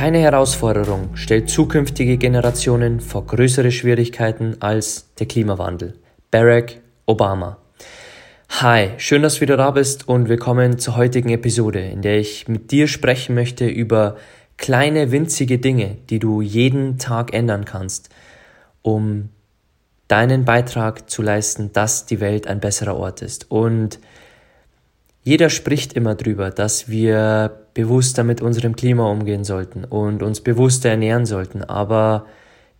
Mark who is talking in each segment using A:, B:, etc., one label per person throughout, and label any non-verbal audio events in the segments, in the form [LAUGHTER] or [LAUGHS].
A: Keine Herausforderung stellt zukünftige Generationen vor größere Schwierigkeiten als der Klimawandel. Barack Obama. Hi, schön, dass du wieder da bist und willkommen zur heutigen Episode, in der ich mit dir sprechen möchte über kleine winzige Dinge, die du jeden Tag ändern kannst, um deinen Beitrag zu leisten, dass die Welt ein besserer Ort ist. Und jeder spricht immer drüber, dass wir bewusster mit unserem Klima umgehen sollten und uns bewusster ernähren sollten, aber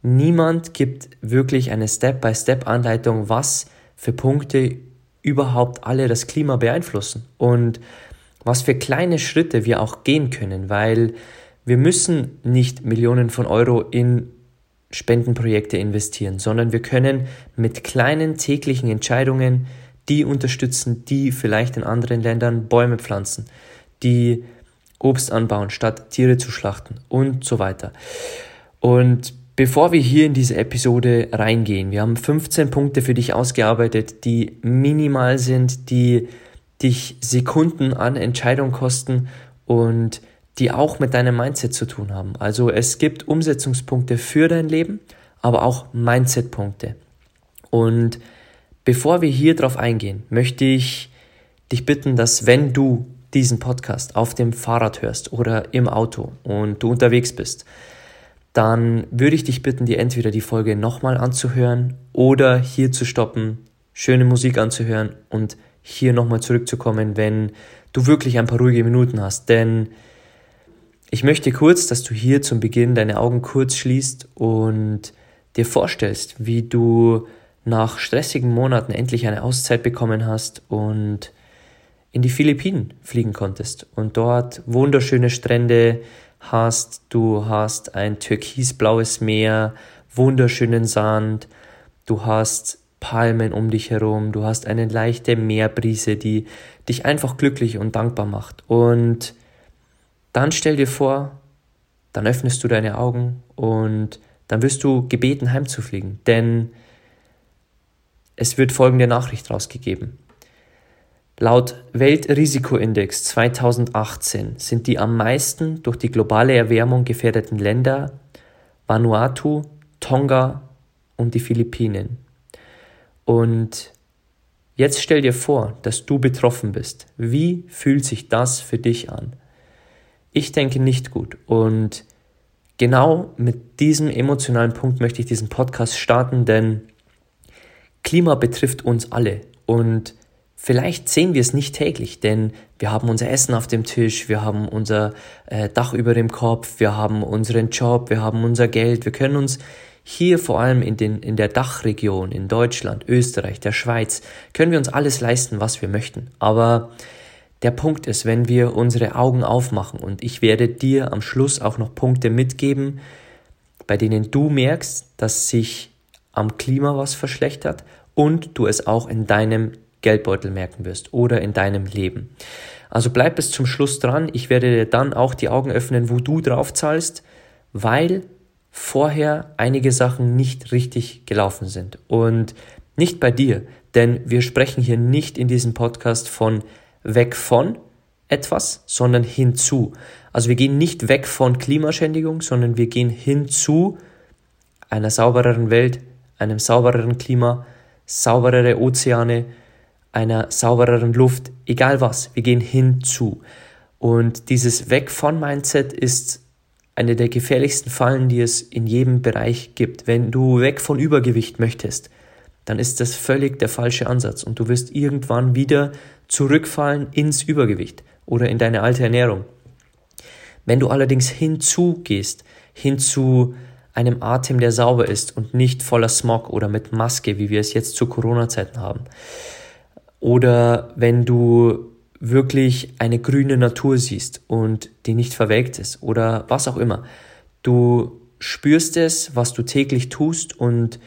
A: niemand gibt wirklich eine Step-by-Step-Anleitung, was für Punkte überhaupt alle das Klima beeinflussen und was für kleine Schritte wir auch gehen können, weil wir müssen nicht Millionen von Euro in Spendenprojekte investieren, sondern wir können mit kleinen täglichen Entscheidungen die unterstützen, die vielleicht in anderen Ländern Bäume pflanzen, die Obst anbauen, statt Tiere zu schlachten und so weiter. Und bevor wir hier in diese Episode reingehen, wir haben 15 Punkte für dich ausgearbeitet, die minimal sind, die dich Sekunden an Entscheidung kosten und die auch mit deinem Mindset zu tun haben. Also es gibt Umsetzungspunkte für dein Leben, aber auch Mindset-Punkte. Und Bevor wir hier drauf eingehen, möchte ich dich bitten, dass wenn du diesen Podcast auf dem Fahrrad hörst oder im Auto und du unterwegs bist, dann würde ich dich bitten, dir entweder die Folge nochmal anzuhören oder hier zu stoppen, schöne Musik anzuhören und hier nochmal zurückzukommen, wenn du wirklich ein paar ruhige Minuten hast. Denn ich möchte kurz, dass du hier zum Beginn deine Augen kurz schließt und dir vorstellst, wie du nach stressigen Monaten endlich eine Auszeit bekommen hast und in die Philippinen fliegen konntest und dort wunderschöne Strände hast, du hast ein türkisblaues Meer, wunderschönen Sand, du hast Palmen um dich herum, du hast eine leichte Meerbrise, die dich einfach glücklich und dankbar macht. Und dann stell dir vor, dann öffnest du deine Augen und dann wirst du gebeten heimzufliegen, denn es wird folgende Nachricht rausgegeben. Laut Weltrisikoindex 2018 sind die am meisten durch die globale Erwärmung gefährdeten Länder Vanuatu, Tonga und die Philippinen. Und jetzt stell dir vor, dass du betroffen bist. Wie fühlt sich das für dich an? Ich denke nicht gut. Und genau mit diesem emotionalen Punkt möchte ich diesen Podcast starten, denn Klima betrifft uns alle und vielleicht sehen wir es nicht täglich, denn wir haben unser Essen auf dem Tisch, wir haben unser äh, Dach über dem Kopf, wir haben unseren Job, wir haben unser Geld, wir können uns hier vor allem in, den, in der Dachregion, in Deutschland, Österreich, der Schweiz, können wir uns alles leisten, was wir möchten. Aber der Punkt ist, wenn wir unsere Augen aufmachen und ich werde dir am Schluss auch noch Punkte mitgeben, bei denen du merkst, dass sich am Klima was verschlechtert und du es auch in deinem Geldbeutel merken wirst oder in deinem Leben. Also bleib bis zum Schluss dran. Ich werde dir dann auch die Augen öffnen, wo du drauf zahlst, weil vorher einige Sachen nicht richtig gelaufen sind. Und nicht bei dir, denn wir sprechen hier nicht in diesem Podcast von weg von etwas, sondern hinzu. Also wir gehen nicht weg von Klimaschändigung, sondern wir gehen hinzu einer saubereren Welt, einem saubereren Klima, sauberere Ozeane, einer saubereren Luft, egal was, wir gehen hinzu. Und dieses Weg von Mindset ist eine der gefährlichsten Fallen, die es in jedem Bereich gibt. Wenn du weg von Übergewicht möchtest, dann ist das völlig der falsche Ansatz und du wirst irgendwann wieder zurückfallen ins Übergewicht oder in deine alte Ernährung. Wenn du allerdings hinzugehst, hinzu einem Atem, der sauber ist und nicht voller Smog oder mit Maske, wie wir es jetzt zu Corona-Zeiten haben. Oder wenn du wirklich eine grüne Natur siehst und die nicht verwelkt ist oder was auch immer. Du spürst es, was du täglich tust und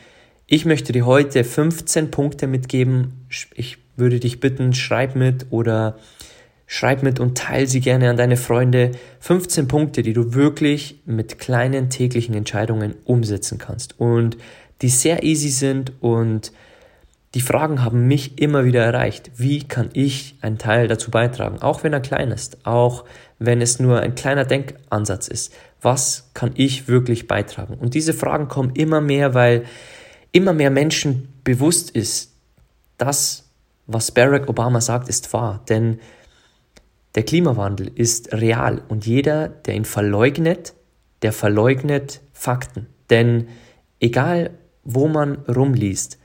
A: ich möchte dir heute 15 Punkte mitgeben. Ich würde dich bitten, schreib mit oder schreib mit und teile sie gerne an deine Freunde. 15 Punkte, die du wirklich mit kleinen täglichen Entscheidungen umsetzen kannst und die sehr easy sind und die Fragen haben mich immer wieder erreicht. Wie kann ich einen Teil dazu beitragen? Auch wenn er klein ist, auch wenn es nur ein kleiner Denkansatz ist. Was kann ich wirklich beitragen? Und diese Fragen kommen immer mehr, weil immer mehr Menschen bewusst ist, dass was Barack Obama sagt, ist wahr. Denn der Klimawandel ist real und jeder, der ihn verleugnet, der verleugnet Fakten. Denn egal, wo man rumliest,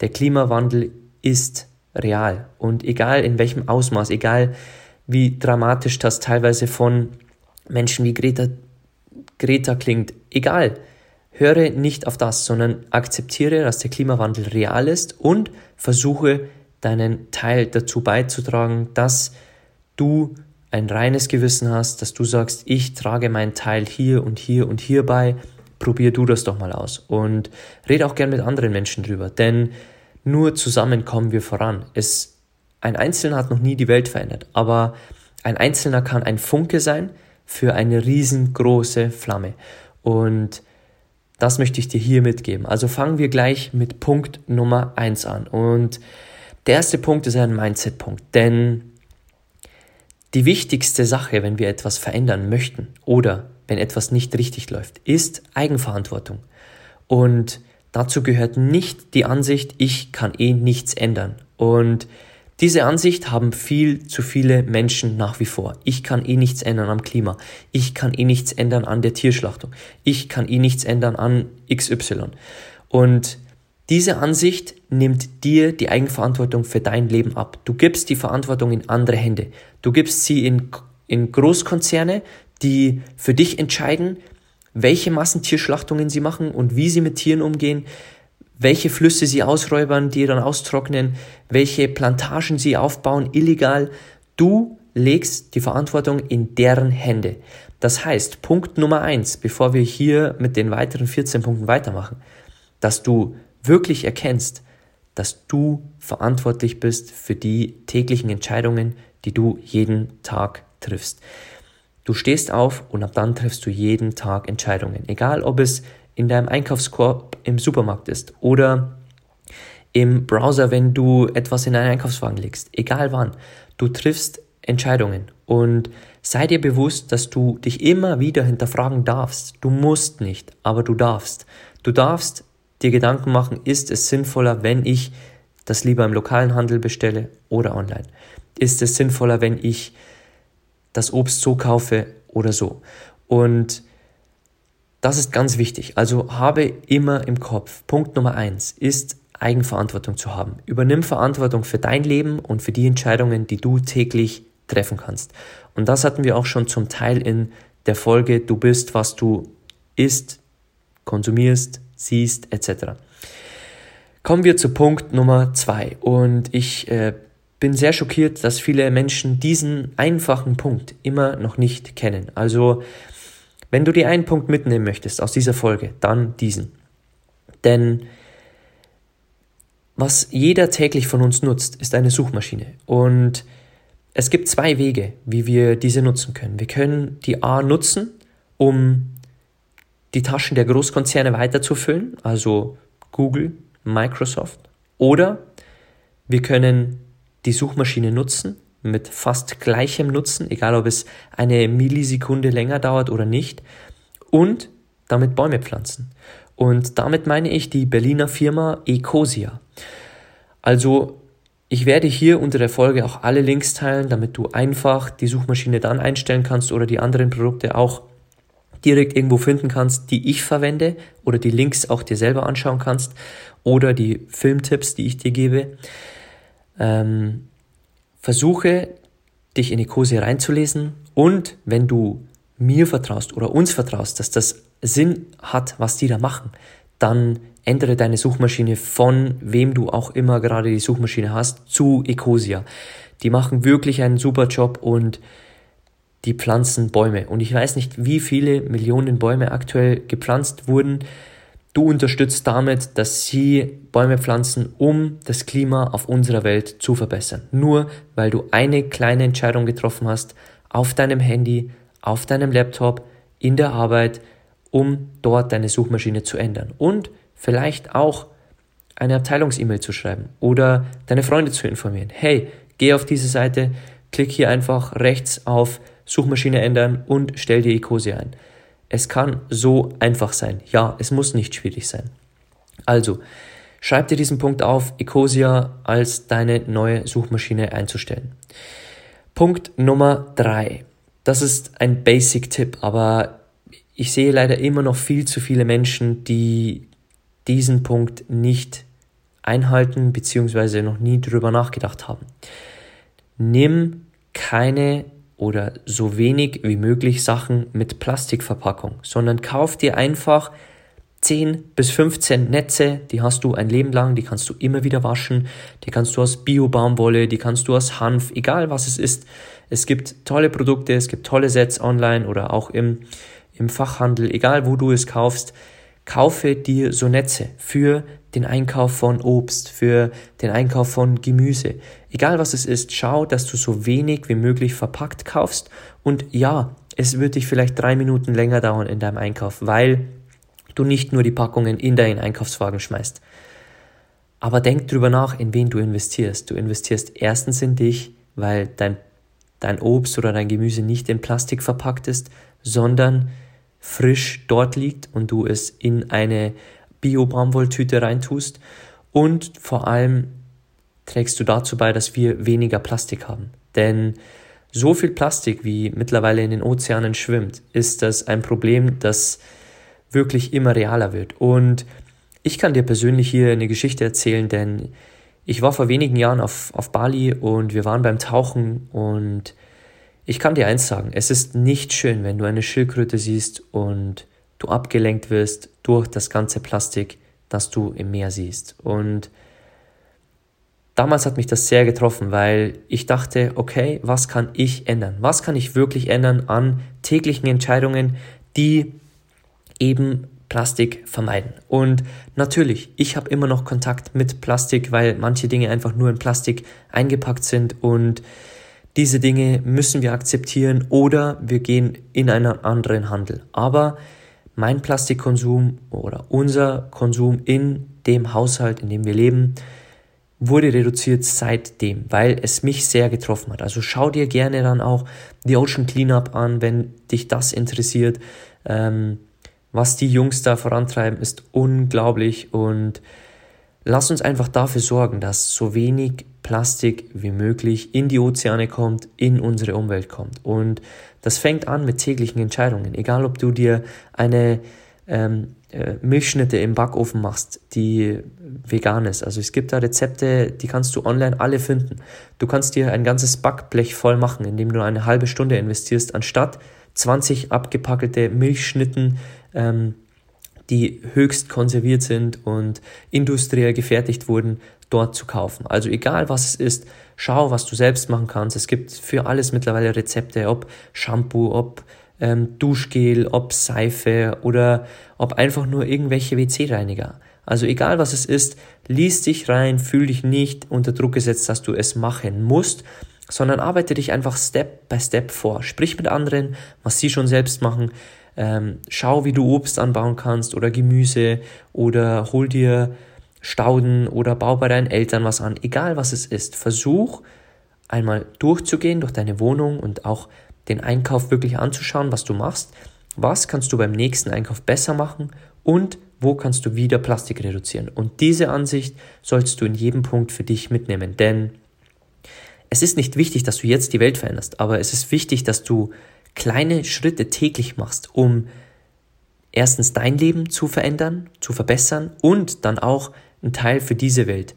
A: der Klimawandel ist real. Und egal in welchem Ausmaß, egal wie dramatisch das teilweise von Menschen wie Greta, Greta klingt, egal, höre nicht auf das, sondern akzeptiere, dass der Klimawandel real ist und versuche deinen Teil dazu beizutragen, dass du ein reines Gewissen hast, dass du sagst, ich trage meinen Teil hier und hier und hier bei probier du das doch mal aus und rede auch gern mit anderen Menschen drüber, denn nur zusammen kommen wir voran. Es, ein Einzelner hat noch nie die Welt verändert, aber ein Einzelner kann ein Funke sein für eine riesengroße Flamme und das möchte ich dir hier mitgeben. Also fangen wir gleich mit Punkt Nummer eins an und der erste Punkt ist ein Mindset-Punkt, denn die wichtigste Sache, wenn wir etwas verändern möchten oder wenn etwas nicht richtig läuft, ist Eigenverantwortung. Und dazu gehört nicht die Ansicht, ich kann eh nichts ändern. Und diese Ansicht haben viel zu viele Menschen nach wie vor. Ich kann eh nichts ändern am Klima. Ich kann eh nichts ändern an der Tierschlachtung. Ich kann eh nichts ändern an XY. Und diese Ansicht nimmt dir die Eigenverantwortung für dein Leben ab. Du gibst die Verantwortung in andere Hände. Du gibst sie in, in Großkonzerne, die für dich entscheiden, welche Massentierschlachtungen sie machen und wie sie mit Tieren umgehen, welche Flüsse sie ausräubern, die dann austrocknen, welche Plantagen sie aufbauen, illegal. Du legst die Verantwortung in deren Hände. Das heißt, Punkt Nummer eins, bevor wir hier mit den weiteren 14 Punkten weitermachen, dass du wirklich erkennst, dass du verantwortlich bist für die täglichen Entscheidungen, die du jeden Tag triffst. Du stehst auf und ab dann triffst du jeden Tag Entscheidungen. Egal ob es in deinem Einkaufskorb im Supermarkt ist oder im Browser, wenn du etwas in deinen Einkaufswagen legst. Egal wann. Du triffst Entscheidungen und sei dir bewusst, dass du dich immer wieder hinterfragen darfst. Du musst nicht, aber du darfst. Du darfst dir Gedanken machen, ist es sinnvoller, wenn ich das lieber im lokalen Handel bestelle oder online? Ist es sinnvoller, wenn ich das Obst so kaufe oder so. Und das ist ganz wichtig. Also habe immer im Kopf, Punkt Nummer eins ist Eigenverantwortung zu haben. Übernimm Verantwortung für dein Leben und für die Entscheidungen, die du täglich treffen kannst. Und das hatten wir auch schon zum Teil in der Folge Du bist, was du isst, konsumierst, siehst, etc. Kommen wir zu Punkt Nummer zwei. Und ich äh, bin sehr schockiert, dass viele Menschen diesen einfachen Punkt immer noch nicht kennen. Also, wenn du dir einen Punkt mitnehmen möchtest aus dieser Folge, dann diesen. Denn was jeder täglich von uns nutzt, ist eine Suchmaschine. Und es gibt zwei Wege, wie wir diese nutzen können. Wir können die A nutzen, um die Taschen der Großkonzerne weiterzufüllen, also Google, Microsoft. Oder wir können die Suchmaschine nutzen, mit fast gleichem Nutzen, egal ob es eine Millisekunde länger dauert oder nicht, und damit Bäume pflanzen. Und damit meine ich die Berliner Firma Ecosia. Also ich werde hier unter der Folge auch alle Links teilen, damit du einfach die Suchmaschine dann einstellen kannst oder die anderen Produkte auch direkt irgendwo finden kannst, die ich verwende oder die Links auch dir selber anschauen kannst oder die Filmtipps, die ich dir gebe. Ähm, versuche, dich in die Kurse reinzulesen und wenn du mir vertraust oder uns vertraust, dass das Sinn hat, was die da machen, dann ändere deine Suchmaschine von wem du auch immer gerade die Suchmaschine hast zu Ecosia. Die machen wirklich einen super Job und die pflanzen Bäume. Und ich weiß nicht, wie viele Millionen Bäume aktuell gepflanzt wurden. Du unterstützt damit, dass sie Bäume pflanzen, um das Klima auf unserer Welt zu verbessern. Nur weil du eine kleine Entscheidung getroffen hast, auf deinem Handy, auf deinem Laptop, in der Arbeit, um dort deine Suchmaschine zu ändern. Und vielleicht auch eine Abteilungs-E-Mail zu schreiben oder deine Freunde zu informieren. Hey, geh auf diese Seite, klick hier einfach rechts auf Suchmaschine ändern und stell dir Ecosia ein. Es kann so einfach sein. Ja, es muss nicht schwierig sein. Also, schreib dir diesen Punkt auf, Ecosia als deine neue Suchmaschine einzustellen. Punkt Nummer drei. Das ist ein Basic-Tipp, aber ich sehe leider immer noch viel zu viele Menschen, die diesen Punkt nicht einhalten bzw. noch nie drüber nachgedacht haben. Nimm keine oder so wenig wie möglich Sachen mit Plastikverpackung, sondern kauf dir einfach 10 bis 15 Netze, die hast du ein Leben lang, die kannst du immer wieder waschen, die kannst du aus Bio-Baumwolle, die kannst du aus Hanf, egal was es ist. Es gibt tolle Produkte, es gibt tolle Sets online oder auch im, im Fachhandel, egal wo du es kaufst. Kaufe dir so Netze für den Einkauf von Obst, für den Einkauf von Gemüse. Egal was es ist, schau, dass du so wenig wie möglich verpackt kaufst. Und ja, es wird dich vielleicht drei Minuten länger dauern in deinem Einkauf, weil du nicht nur die Packungen in deinen Einkaufswagen schmeißt. Aber denk drüber nach, in wen du investierst. Du investierst erstens in dich, weil dein, dein Obst oder dein Gemüse nicht in Plastik verpackt ist, sondern frisch dort liegt und du es in eine Bio-Baumwolltüte reintust. Und vor allem trägst du dazu bei, dass wir weniger Plastik haben. Denn so viel Plastik, wie mittlerweile in den Ozeanen schwimmt, ist das ein Problem, das wirklich immer realer wird. Und ich kann dir persönlich hier eine Geschichte erzählen, denn ich war vor wenigen Jahren auf, auf Bali und wir waren beim Tauchen und ich kann dir eins sagen, es ist nicht schön, wenn du eine Schildkröte siehst und du abgelenkt wirst durch das ganze Plastik, das du im Meer siehst. Und damals hat mich das sehr getroffen, weil ich dachte, okay, was kann ich ändern? Was kann ich wirklich ändern an täglichen Entscheidungen, die eben Plastik vermeiden. Und natürlich, ich habe immer noch Kontakt mit Plastik, weil manche Dinge einfach nur in Plastik eingepackt sind und diese Dinge müssen wir akzeptieren oder wir gehen in einen anderen Handel. Aber mein Plastikkonsum oder unser Konsum in dem Haushalt, in dem wir leben, wurde reduziert seitdem, weil es mich sehr getroffen hat. Also schau dir gerne dann auch die Ocean Cleanup an, wenn dich das interessiert. Ähm, was die Jungs da vorantreiben, ist unglaublich und lass uns einfach dafür sorgen, dass so wenig Plastik wie möglich in die Ozeane kommt, in unsere Umwelt kommt. Und das fängt an mit täglichen Entscheidungen. Egal, ob du dir eine ähm, äh, Milchschnitte im Backofen machst, die vegan ist. Also es gibt da Rezepte, die kannst du online alle finden. Du kannst dir ein ganzes Backblech voll machen, indem du eine halbe Stunde investierst, anstatt 20 abgepackelte Milchschnitten ähm, die höchst konserviert sind und industriell gefertigt wurden, dort zu kaufen. Also egal was es ist, schau, was du selbst machen kannst. Es gibt für alles mittlerweile Rezepte, ob Shampoo, ob ähm, Duschgel, ob Seife oder ob einfach nur irgendwelche WC-Reiniger. Also egal was es ist, lies dich rein, fühl dich nicht unter Druck gesetzt, dass du es machen musst, sondern arbeite dich einfach Step by Step vor. Sprich mit anderen, was sie schon selbst machen. Ähm, schau, wie du Obst anbauen kannst oder Gemüse oder hol dir Stauden oder bau bei deinen Eltern was an. Egal was es ist, versuch einmal durchzugehen durch deine Wohnung und auch den Einkauf wirklich anzuschauen, was du machst. Was kannst du beim nächsten Einkauf besser machen und wo kannst du wieder Plastik reduzieren? Und diese Ansicht sollst du in jedem Punkt für dich mitnehmen, denn es ist nicht wichtig, dass du jetzt die Welt veränderst, aber es ist wichtig, dass du kleine Schritte täglich machst, um erstens dein Leben zu verändern, zu verbessern und dann auch einen Teil für diese Welt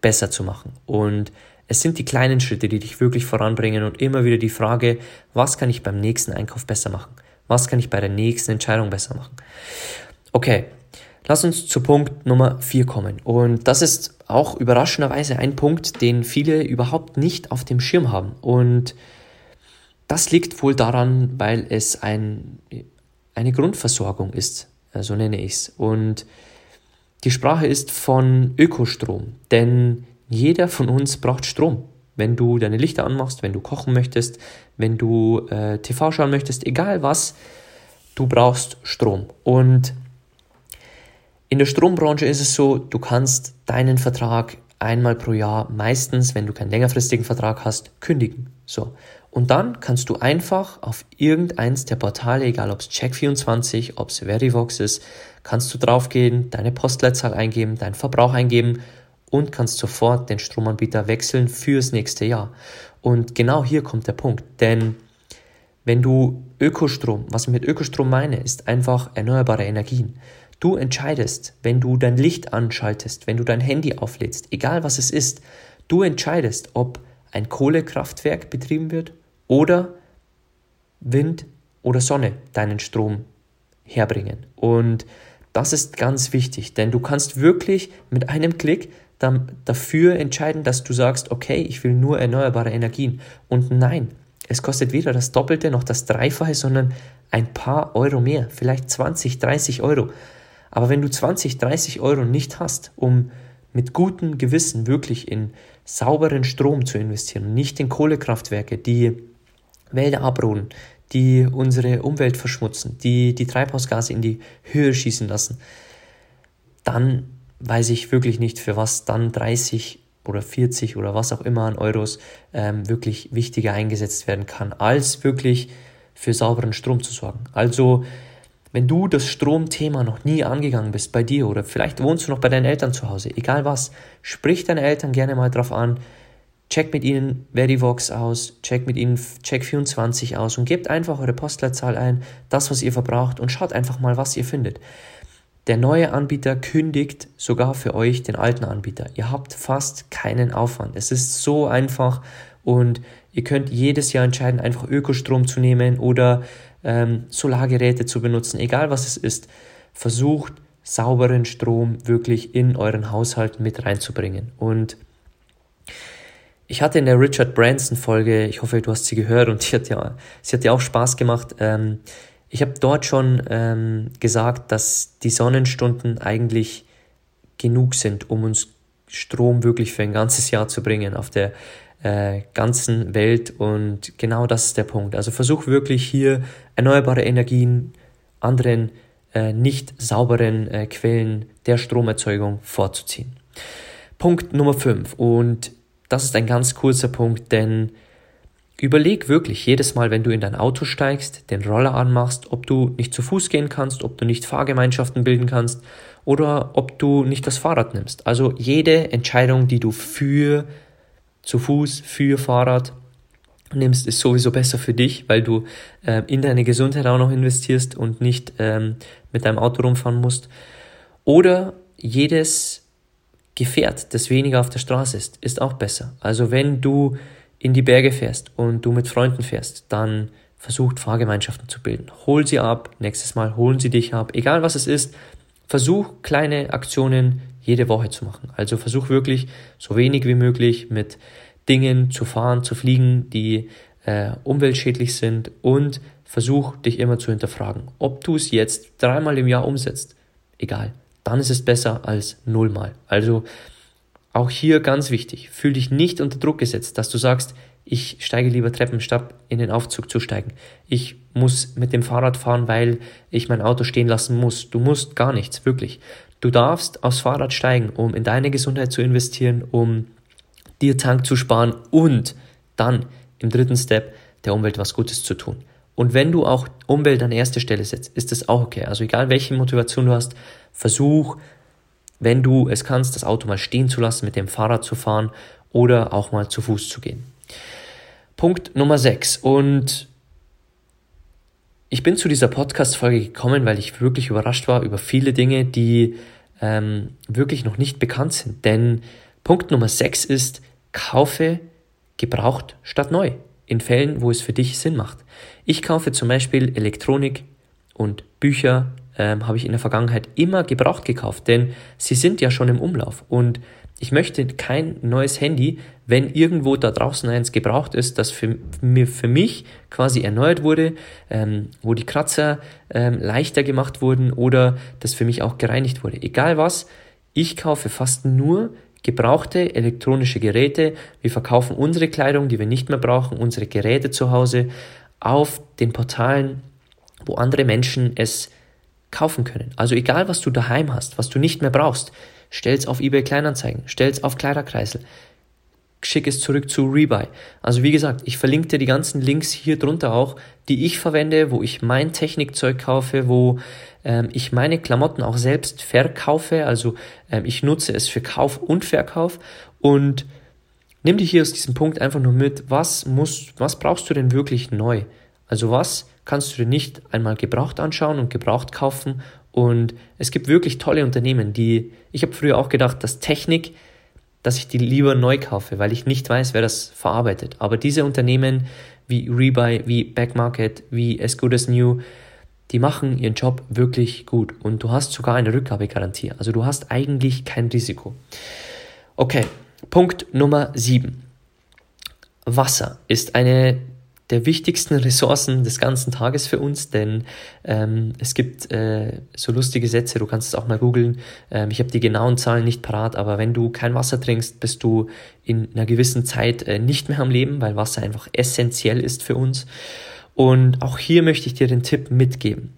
A: besser zu machen. Und es sind die kleinen Schritte, die dich wirklich voranbringen und immer wieder die Frage, was kann ich beim nächsten Einkauf besser machen? Was kann ich bei der nächsten Entscheidung besser machen? Okay, Lass uns zu Punkt Nummer 4 kommen. Und das ist auch überraschenderweise ein Punkt, den viele überhaupt nicht auf dem Schirm haben. Und das liegt wohl daran, weil es ein, eine Grundversorgung ist, so nenne ich es. Und die Sprache ist von Ökostrom, denn jeder von uns braucht Strom. Wenn du deine Lichter anmachst, wenn du kochen möchtest, wenn du äh, TV schauen möchtest, egal was, du brauchst Strom. Und in der Strombranche ist es so, du kannst deinen Vertrag einmal pro Jahr meistens, wenn du keinen längerfristigen Vertrag hast, kündigen. So. Und dann kannst du einfach auf irgendeins der Portale, egal ob es Check24, ob es Verivox ist, kannst du draufgehen, deine Postleitzahl eingeben, deinen Verbrauch eingeben und kannst sofort den Stromanbieter wechseln fürs nächste Jahr. Und genau hier kommt der Punkt, denn wenn du Ökostrom, was ich mit Ökostrom meine, ist einfach erneuerbare Energien. Du entscheidest, wenn du dein Licht anschaltest, wenn du dein Handy auflädst, egal was es ist, du entscheidest, ob ein Kohlekraftwerk betrieben wird oder Wind oder Sonne deinen Strom herbringen. Und das ist ganz wichtig, denn du kannst wirklich mit einem Klick dann dafür entscheiden, dass du sagst, okay, ich will nur erneuerbare Energien. Und nein, es kostet weder das Doppelte noch das Dreifache, sondern ein paar Euro mehr, vielleicht 20, 30 Euro. Aber wenn du 20, 30 Euro nicht hast, um mit gutem Gewissen wirklich in sauberen Strom zu investieren, nicht in Kohlekraftwerke, die Wälder abroden, die unsere Umwelt verschmutzen, die die Treibhausgase in die Höhe schießen lassen, dann weiß ich wirklich nicht, für was dann 30 oder 40 oder was auch immer an Euros ähm, wirklich wichtiger eingesetzt werden kann, als wirklich für sauberen Strom zu sorgen. Also wenn du das Stromthema noch nie angegangen bist bei dir oder vielleicht wohnst du noch bei deinen Eltern zu Hause, egal was, sprich deine Eltern gerne mal drauf an, check mit ihnen Verivox aus, check mit ihnen Check24 aus und gebt einfach eure Postleitzahl ein, das, was ihr verbraucht und schaut einfach mal, was ihr findet. Der neue Anbieter kündigt sogar für euch den alten Anbieter. Ihr habt fast keinen Aufwand. Es ist so einfach und ihr könnt jedes Jahr entscheiden, einfach Ökostrom zu nehmen oder ähm, Solargeräte zu benutzen, egal was es ist, versucht sauberen Strom wirklich in euren Haushalt mit reinzubringen. Und ich hatte in der Richard Branson Folge, ich hoffe, du hast sie gehört und [LAUGHS] sie hat ja, sie hat ja auch Spaß gemacht. Ähm, ich habe dort schon ähm, gesagt, dass die Sonnenstunden eigentlich genug sind, um uns Strom wirklich für ein ganzes Jahr zu bringen auf der äh, ganzen Welt und genau das ist der Punkt. Also versuch wirklich hier erneuerbare Energien, anderen äh, nicht sauberen äh, Quellen der Stromerzeugung vorzuziehen. Punkt Nummer 5 und das ist ein ganz kurzer Punkt, denn überleg wirklich jedes Mal, wenn du in dein Auto steigst, den Roller anmachst, ob du nicht zu Fuß gehen kannst, ob du nicht Fahrgemeinschaften bilden kannst oder ob du nicht das Fahrrad nimmst. Also jede Entscheidung, die du für zu Fuß, für Fahrrad nimmst, ist sowieso besser für dich, weil du äh, in deine Gesundheit auch noch investierst und nicht ähm, mit deinem Auto rumfahren musst. Oder jedes Gefährt, das weniger auf der Straße ist, ist auch besser. Also wenn du in die Berge fährst und du mit Freunden fährst, dann versucht Fahrgemeinschaften zu bilden. Hol sie ab, nächstes Mal holen sie dich ab, egal was es ist. Versuch kleine Aktionen jede Woche zu machen. Also versuch wirklich so wenig wie möglich mit Dingen zu fahren, zu fliegen, die äh, umweltschädlich sind und versuch dich immer zu hinterfragen, ob du es jetzt dreimal im Jahr umsetzt. Egal, dann ist es besser als nullmal. Also auch hier ganz wichtig, fühl dich nicht unter Druck gesetzt, dass du sagst, ich steige lieber Treppen statt in den Aufzug zu steigen. Ich muss mit dem Fahrrad fahren, weil ich mein Auto stehen lassen muss. Du musst gar nichts, wirklich. Du darfst aufs Fahrrad steigen, um in deine Gesundheit zu investieren, um dir Tank zu sparen und dann im dritten Step der Umwelt was Gutes zu tun. Und wenn du auch Umwelt an erste Stelle setzt, ist das auch okay. Also egal welche Motivation du hast, versuch, wenn du es kannst, das Auto mal stehen zu lassen, mit dem Fahrrad zu fahren oder auch mal zu Fuß zu gehen. Punkt Nummer 6. Und ich bin zu dieser Podcast-Folge gekommen, weil ich wirklich überrascht war über viele Dinge, die ähm, wirklich noch nicht bekannt sind. Denn Punkt Nummer 6 ist, kaufe gebraucht statt neu. In Fällen, wo es für dich Sinn macht. Ich kaufe zum Beispiel Elektronik und Bücher ähm, habe ich in der Vergangenheit immer gebraucht gekauft, denn sie sind ja schon im Umlauf und ich möchte kein neues Handy, wenn irgendwo da draußen eins gebraucht ist, das für, für mich quasi erneuert wurde, ähm, wo die Kratzer ähm, leichter gemacht wurden oder das für mich auch gereinigt wurde. Egal was, ich kaufe fast nur gebrauchte elektronische Geräte. Wir verkaufen unsere Kleidung, die wir nicht mehr brauchen, unsere Geräte zu Hause auf den Portalen, wo andere Menschen es kaufen können. Also egal, was du daheim hast, was du nicht mehr brauchst, stell's auf eBay Kleinanzeigen, stell's auf Kleiderkreisel, schick es zurück zu Rebuy. Also wie gesagt, ich verlinke dir die ganzen Links hier drunter auch, die ich verwende, wo ich mein Technikzeug kaufe, wo ähm, ich meine Klamotten auch selbst verkaufe. Also ähm, ich nutze es für Kauf und Verkauf und nimm dir hier aus diesem Punkt einfach nur mit, was musst, was brauchst du denn wirklich neu? Also was kannst du dir nicht einmal gebraucht anschauen und gebraucht kaufen und es gibt wirklich tolle Unternehmen, die, ich habe früher auch gedacht, dass Technik, dass ich die lieber neu kaufe, weil ich nicht weiß, wer das verarbeitet. Aber diese Unternehmen wie Rebuy, wie Backmarket, wie As Good As New, die machen ihren Job wirklich gut und du hast sogar eine Rückgabegarantie. Also du hast eigentlich kein Risiko. Okay, Punkt Nummer 7. Wasser ist eine der wichtigsten Ressourcen des ganzen Tages für uns, denn ähm, es gibt äh, so lustige Sätze, du kannst es auch mal googeln. Ähm, ich habe die genauen Zahlen nicht parat, aber wenn du kein Wasser trinkst, bist du in einer gewissen Zeit äh, nicht mehr am Leben, weil Wasser einfach essentiell ist für uns. Und auch hier möchte ich dir den Tipp mitgeben.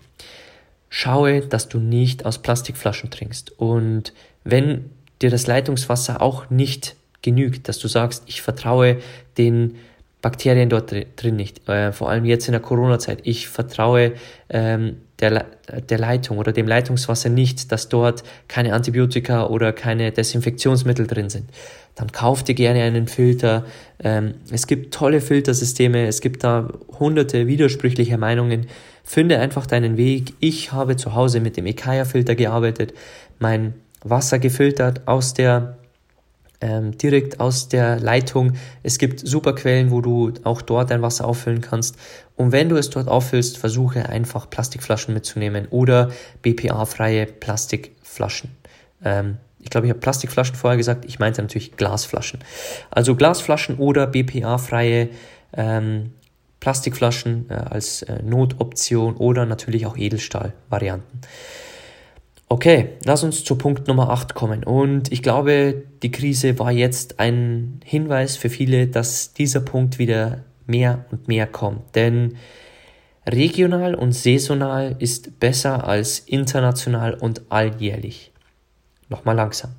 A: Schaue, dass du nicht aus Plastikflaschen trinkst. Und wenn dir das Leitungswasser auch nicht genügt, dass du sagst, ich vertraue den Bakterien dort drin nicht. Äh, vor allem jetzt in der Corona-Zeit. Ich vertraue ähm, der, der Leitung oder dem Leitungswasser nicht, dass dort keine Antibiotika oder keine Desinfektionsmittel drin sind. Dann kauf dir gerne einen Filter. Ähm, es gibt tolle Filtersysteme. Es gibt da hunderte widersprüchliche Meinungen. Finde einfach deinen Weg. Ich habe zu Hause mit dem Ekaya-Filter gearbeitet, mein Wasser gefiltert aus der ähm, direkt aus der Leitung. Es gibt super Quellen, wo du auch dort dein Wasser auffüllen kannst. Und wenn du es dort auffüllst, versuche einfach Plastikflaschen mitzunehmen oder BPA-freie Plastikflaschen. Ähm, ich glaube, ich habe Plastikflaschen vorher gesagt, ich meinte natürlich Glasflaschen. Also Glasflaschen oder BPA-freie ähm, Plastikflaschen äh, als äh, Notoption oder natürlich auch Edelstahl-Varianten. Okay, lass uns zu Punkt Nummer 8 kommen. Und ich glaube, die Krise war jetzt ein Hinweis für viele, dass dieser Punkt wieder mehr und mehr kommt. Denn regional und saisonal ist besser als international und alljährlich. Nochmal langsam.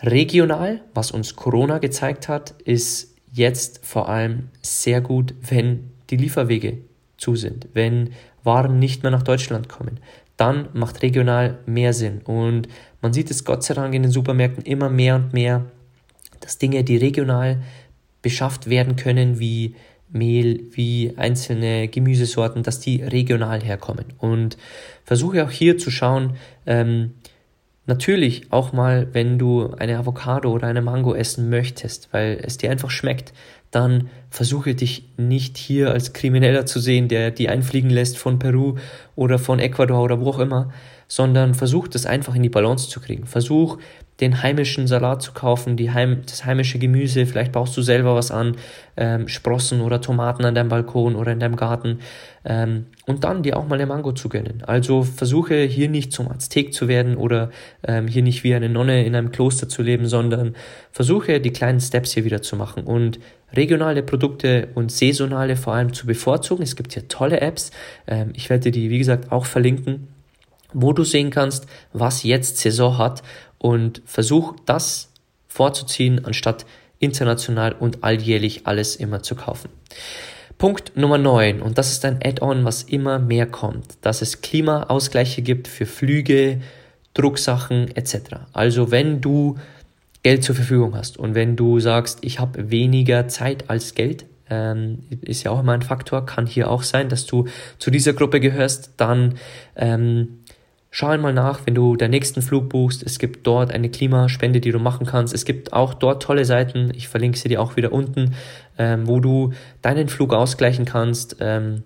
A: Regional, was uns Corona gezeigt hat, ist jetzt vor allem sehr gut, wenn die Lieferwege zu sind, wenn Waren nicht mehr nach Deutschland kommen, dann macht regional mehr Sinn. Und man sieht es Gott sei Dank in den Supermärkten immer mehr und mehr, dass Dinge, die regional beschafft werden können, wie Mehl, wie einzelne Gemüsesorten, dass die regional herkommen. Und versuche auch hier zu schauen, ähm, natürlich auch mal, wenn du eine Avocado oder eine Mango essen möchtest, weil es dir einfach schmeckt, dann versuche dich nicht hier als Krimineller zu sehen, der die einfliegen lässt von Peru oder von Ecuador oder wo auch immer, sondern versuch das einfach in die Balance zu kriegen. Versuch den heimischen Salat zu kaufen, die Heim, das heimische Gemüse, vielleicht baust du selber was an, ähm, Sprossen oder Tomaten an deinem Balkon oder in deinem Garten ähm, und dann dir auch mal eine Mango zu gönnen. Also versuche hier nicht zum Aztek zu werden oder ähm, hier nicht wie eine Nonne in einem Kloster zu leben, sondern versuche die kleinen Steps hier wieder zu machen und regionale Produkte und saisonale vor allem zu bevorzugen. Es gibt hier tolle Apps. Ähm, ich werde die, wie gesagt, auch verlinken, wo du sehen kannst, was jetzt Saison hat und versuch das vorzuziehen, anstatt international und alljährlich alles immer zu kaufen. Punkt Nummer 9, und das ist ein Add-on, was immer mehr kommt, dass es Klimaausgleiche gibt für Flüge, Drucksachen etc. Also wenn du Geld zur Verfügung hast. Und wenn du sagst, ich habe weniger Zeit als Geld, ähm, ist ja auch immer ein Faktor, kann hier auch sein, dass du zu dieser Gruppe gehörst, dann ähm, schau einmal nach, wenn du den nächsten Flug buchst. Es gibt dort eine Klimaspende, die du machen kannst. Es gibt auch dort tolle Seiten, ich verlinke sie dir auch wieder unten, ähm, wo du deinen Flug ausgleichen kannst ähm,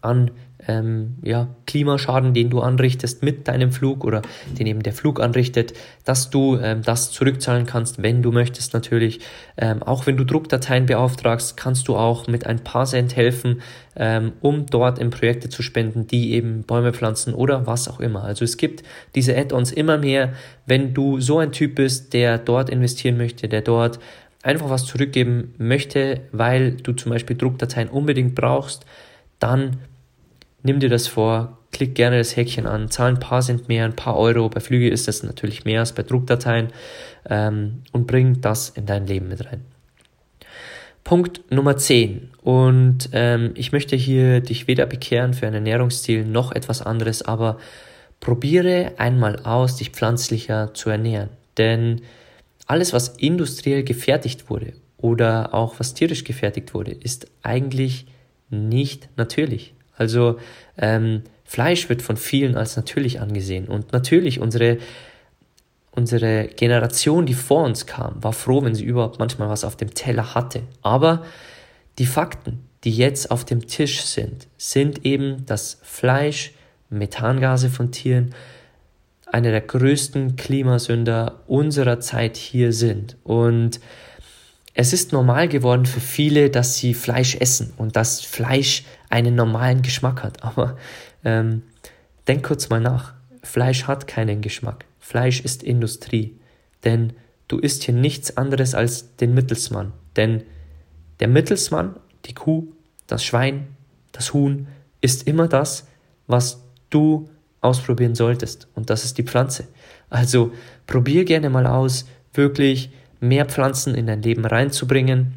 A: an ähm, ja, Klimaschaden, den du anrichtest mit deinem Flug oder den eben der Flug anrichtet, dass du ähm, das zurückzahlen kannst, wenn du möchtest natürlich. Ähm, auch wenn du Druckdateien beauftragst, kannst du auch mit ein paar Cent helfen, ähm, um dort in Projekte zu spenden, die eben Bäume pflanzen oder was auch immer. Also es gibt diese Add-ons immer mehr, wenn du so ein Typ bist, der dort investieren möchte, der dort einfach was zurückgeben möchte, weil du zum Beispiel Druckdateien unbedingt brauchst, dann nimm dir das vor, klick gerne das Häkchen an, zahl ein paar Cent mehr, ein paar Euro. Bei Flüge ist das natürlich mehr als bei Druckdateien ähm, und bring das in dein Leben mit rein. Punkt Nummer 10. Und ähm, ich möchte hier dich weder bekehren für ein Ernährungsziel noch etwas anderes, aber probiere einmal aus, dich pflanzlicher zu ernähren. Denn alles, was industriell gefertigt wurde oder auch was tierisch gefertigt wurde, ist eigentlich nicht natürlich. Also ähm, Fleisch wird von vielen als natürlich angesehen. Und natürlich unsere, unsere Generation, die vor uns kam, war froh, wenn sie überhaupt manchmal was auf dem Teller hatte. Aber die Fakten, die jetzt auf dem Tisch sind, sind eben, dass Fleisch, Methangase von Tieren, einer der größten Klimasünder unserer Zeit hier sind. Und es ist normal geworden für viele, dass sie Fleisch essen und dass Fleisch einen normalen Geschmack hat. [LAUGHS] Aber ähm, denk kurz mal nach. Fleisch hat keinen Geschmack. Fleisch ist Industrie. Denn du isst hier nichts anderes als den Mittelsmann. Denn der Mittelsmann, die Kuh, das Schwein, das Huhn, ist immer das, was du ausprobieren solltest. Und das ist die Pflanze. Also probier gerne mal aus, wirklich mehr Pflanzen in dein Leben reinzubringen.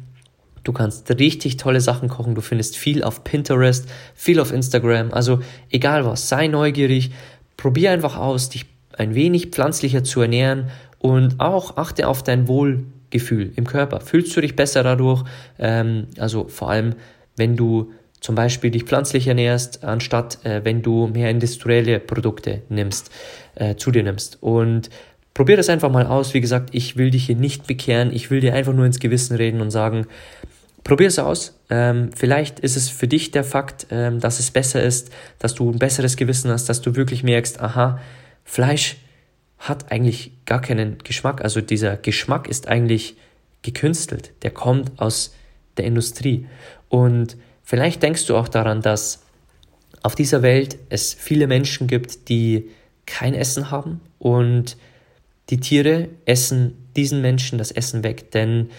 A: Du kannst richtig tolle Sachen kochen. Du findest viel auf Pinterest, viel auf Instagram. Also egal was, sei neugierig. Probier einfach aus, dich ein wenig pflanzlicher zu ernähren und auch achte auf dein Wohlgefühl im Körper. Fühlst du dich besser dadurch? Ähm, also vor allem, wenn du zum Beispiel dich pflanzlich ernährst, anstatt äh, wenn du mehr industrielle Produkte nimmst, äh, zu dir nimmst. Und probier das einfach mal aus. Wie gesagt, ich will dich hier nicht bekehren. Ich will dir einfach nur ins Gewissen reden und sagen, probier es aus. Ähm, vielleicht ist es für dich der Fakt, ähm, dass es besser ist, dass du ein besseres Gewissen hast, dass du wirklich merkst, aha, Fleisch hat eigentlich gar keinen Geschmack. Also dieser Geschmack ist eigentlich gekünstelt. Der kommt aus der Industrie. Und Vielleicht denkst du auch daran, dass auf dieser Welt es viele Menschen gibt, die kein Essen haben und die Tiere essen diesen Menschen das Essen weg, denn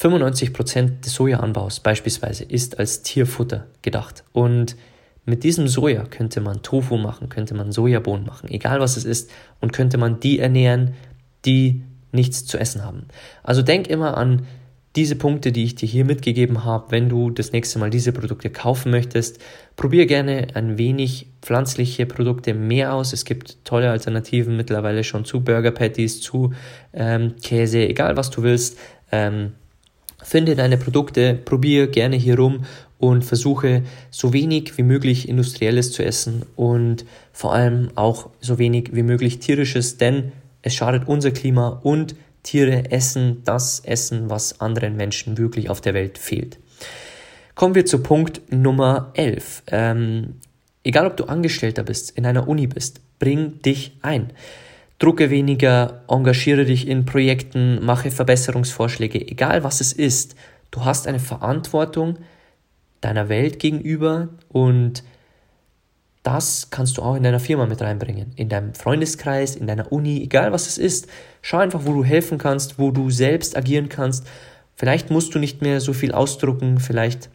A: 95% des Sojaanbaus beispielsweise ist als Tierfutter gedacht und mit diesem Soja könnte man Tofu machen, könnte man Sojabohnen machen, egal was es ist, und könnte man die ernähren, die nichts zu essen haben. Also denk immer an diese Punkte, die ich dir hier mitgegeben habe, wenn du das nächste Mal diese Produkte kaufen möchtest, probier gerne ein wenig pflanzliche Produkte mehr aus. Es gibt tolle Alternativen mittlerweile schon zu Burger Patties, zu ähm, Käse, egal was du willst. Ähm, finde deine Produkte, probier gerne hier rum und versuche so wenig wie möglich industrielles zu essen und vor allem auch so wenig wie möglich tierisches, denn es schadet unser Klima und Tiere essen das Essen, was anderen Menschen wirklich auf der Welt fehlt. Kommen wir zu Punkt Nummer 11. Ähm, egal ob du Angestellter bist, in einer Uni bist, bring dich ein. Drucke weniger, engagiere dich in Projekten, mache Verbesserungsvorschläge, egal was es ist. Du hast eine Verantwortung deiner Welt gegenüber und das kannst du auch in deiner Firma mit reinbringen, in deinem Freundeskreis, in deiner Uni, egal was es ist. Schau einfach, wo du helfen kannst, wo du selbst agieren kannst. Vielleicht musst du nicht mehr so viel ausdrucken, vielleicht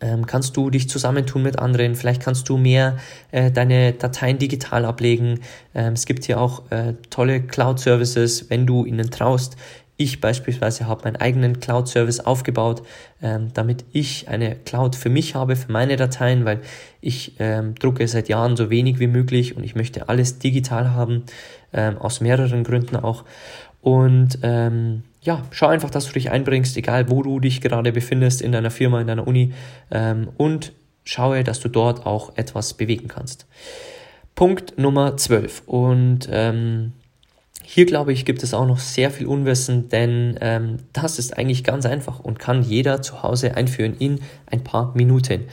A: ähm, kannst du dich zusammentun mit anderen, vielleicht kannst du mehr äh, deine Dateien digital ablegen. Ähm, es gibt hier auch äh, tolle Cloud-Services, wenn du ihnen traust. Ich beispielsweise habe meinen eigenen Cloud-Service aufgebaut, ähm, damit ich eine Cloud für mich habe, für meine Dateien, weil ich ähm, drucke seit Jahren so wenig wie möglich und ich möchte alles digital haben, ähm, aus mehreren Gründen auch. Und ähm, ja, schau einfach, dass du dich einbringst, egal wo du dich gerade befindest, in deiner Firma, in deiner Uni ähm, und schaue, dass du dort auch etwas bewegen kannst. Punkt Nummer 12 und ähm, hier glaube ich, gibt es auch noch sehr viel Unwissen, denn ähm, das ist eigentlich ganz einfach und kann jeder zu Hause einführen in ein paar Minuten.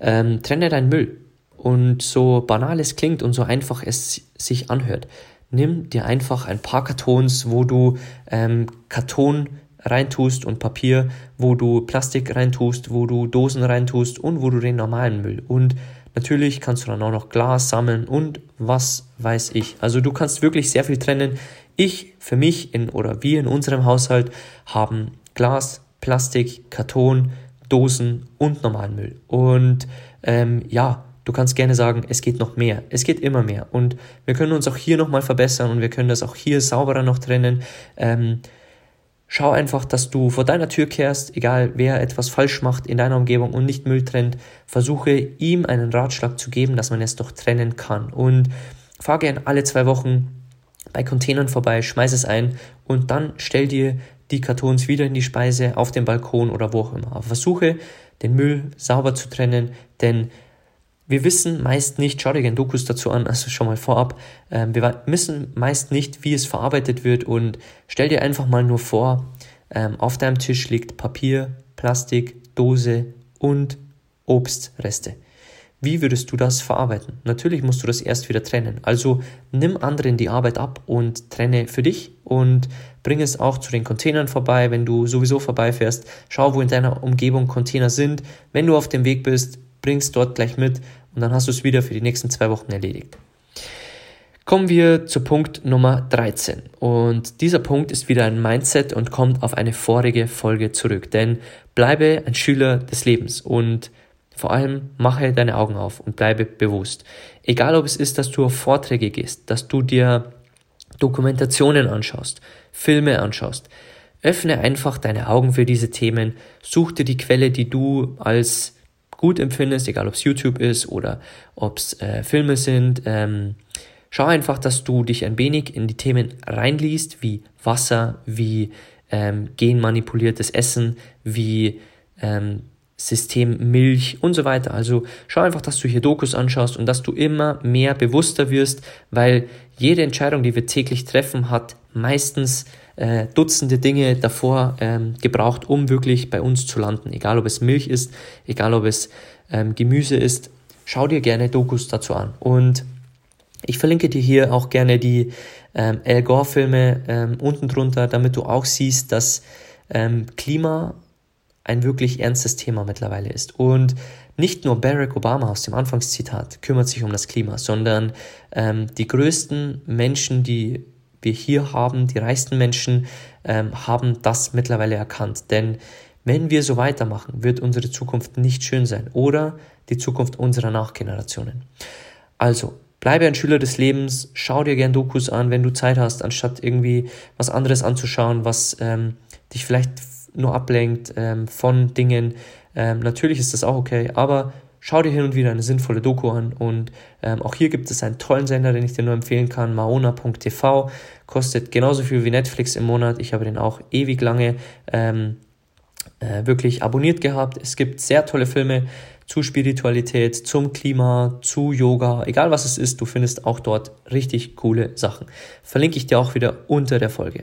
A: Ähm, trenne deinen Müll. und so banal es klingt und so einfach es sich anhört, nimm dir einfach ein paar Kartons, wo du ähm, Karton reintust und Papier, wo du Plastik reintust, wo du Dosen reintust und wo du den normalen Müll. Und natürlich kannst du dann auch noch Glas sammeln und was weiß ich. Also du kannst wirklich sehr viel trennen. Ich für mich in oder wir in unserem Haushalt haben Glas, Plastik, Karton, Dosen und normalen Müll. Und ähm, ja, du kannst gerne sagen, es geht noch mehr. Es geht immer mehr. Und wir können uns auch hier nochmal verbessern und wir können das auch hier sauberer noch trennen. Ähm, schau einfach, dass du vor deiner Tür kehrst, egal wer etwas falsch macht in deiner Umgebung und nicht Müll trennt. Versuche ihm einen Ratschlag zu geben, dass man es doch trennen kann. Und fahr gern alle zwei Wochen bei Containern vorbei, schmeiß es ein und dann stell dir die Kartons wieder in die Speise, auf dem Balkon oder wo auch immer. Aber versuche, den Müll sauber zu trennen, denn wir wissen meist nicht, schau dir gerne Dokus dazu an, also schon mal vorab, äh, wir wissen meist nicht, wie es verarbeitet wird und stell dir einfach mal nur vor, ähm, auf deinem Tisch liegt Papier, Plastik, Dose und Obstreste. Wie würdest du das verarbeiten? Natürlich musst du das erst wieder trennen. Also nimm anderen die Arbeit ab und trenne für dich und bring es auch zu den Containern vorbei, wenn du sowieso vorbeifährst. Schau, wo in deiner Umgebung Container sind. Wenn du auf dem Weg bist, bring es dort gleich mit und dann hast du es wieder für die nächsten zwei Wochen erledigt. Kommen wir zu Punkt Nummer 13. Und dieser Punkt ist wieder ein Mindset und kommt auf eine vorige Folge zurück. Denn bleibe ein Schüler des Lebens und vor allem mache deine Augen auf und bleibe bewusst. Egal ob es ist, dass du auf Vorträge gehst, dass du dir Dokumentationen anschaust, Filme anschaust. Öffne einfach deine Augen für diese Themen, such dir die Quelle, die du als gut empfindest, egal ob es YouTube ist oder ob es äh, Filme sind. Ähm, schau einfach, dass du dich ein wenig in die Themen reinliest, wie Wasser, wie ähm, genmanipuliertes Essen, wie ähm, System Milch und so weiter. Also schau einfach, dass du hier Dokus anschaust und dass du immer mehr bewusster wirst, weil jede Entscheidung, die wir täglich treffen, hat meistens äh, Dutzende Dinge davor ähm, gebraucht, um wirklich bei uns zu landen. Egal ob es Milch ist, egal ob es ähm, Gemüse ist, schau dir gerne Dokus dazu an. Und ich verlinke dir hier auch gerne die ähm, Al Gore-Filme ähm, unten drunter, damit du auch siehst, dass ähm, Klima ein wirklich ernstes Thema mittlerweile ist. Und nicht nur Barack Obama aus dem Anfangszitat kümmert sich um das Klima, sondern ähm, die größten Menschen, die wir hier haben, die reichsten Menschen, ähm, haben das mittlerweile erkannt. Denn wenn wir so weitermachen, wird unsere Zukunft nicht schön sein oder die Zukunft unserer Nachgenerationen. Also, bleibe ein Schüler des Lebens, schau dir gern Dokus an, wenn du Zeit hast, anstatt irgendwie was anderes anzuschauen, was ähm, dich vielleicht nur ablenkt ähm, von Dingen. Ähm, natürlich ist das auch okay, aber schau dir hin und wieder eine sinnvolle Doku an. Und ähm, auch hier gibt es einen tollen Sender, den ich dir nur empfehlen kann, maona.tv. Kostet genauso viel wie Netflix im Monat. Ich habe den auch ewig lange ähm, äh, wirklich abonniert gehabt. Es gibt sehr tolle Filme zu Spiritualität, zum Klima, zu Yoga, egal was es ist, du findest auch dort richtig coole Sachen. Verlinke ich dir auch wieder unter der Folge.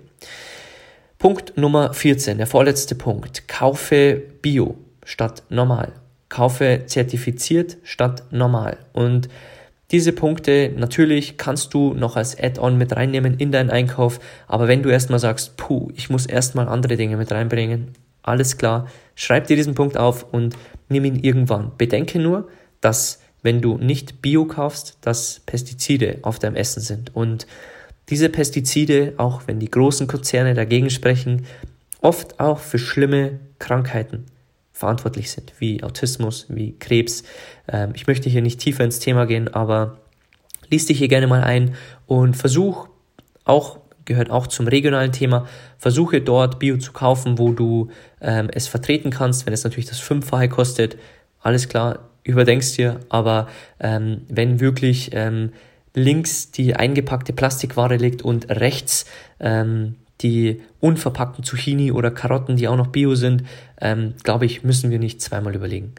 A: Punkt Nummer 14, der vorletzte Punkt. Kaufe Bio statt normal. Kaufe zertifiziert statt normal. Und diese Punkte natürlich kannst du noch als Add-on mit reinnehmen in deinen Einkauf, aber wenn du erstmal sagst, puh, ich muss erstmal andere Dinge mit reinbringen, alles klar, schreib dir diesen Punkt auf und nimm ihn irgendwann. Bedenke nur, dass wenn du nicht Bio kaufst, dass Pestizide auf deinem Essen sind und diese Pestizide, auch wenn die großen Konzerne dagegen sprechen, oft auch für schlimme Krankheiten verantwortlich sind, wie Autismus, wie Krebs. Ähm, ich möchte hier nicht tiefer ins Thema gehen, aber lies dich hier gerne mal ein und versuch auch gehört auch zum regionalen Thema. Versuche dort Bio zu kaufen, wo du ähm, es vertreten kannst. Wenn es natürlich das Fünffache kostet, alles klar, überdenkst dir. Aber ähm, wenn wirklich ähm, links die eingepackte Plastikware liegt und rechts ähm, die unverpackten Zucchini oder Karotten, die auch noch bio sind, ähm, glaube ich, müssen wir nicht zweimal überlegen.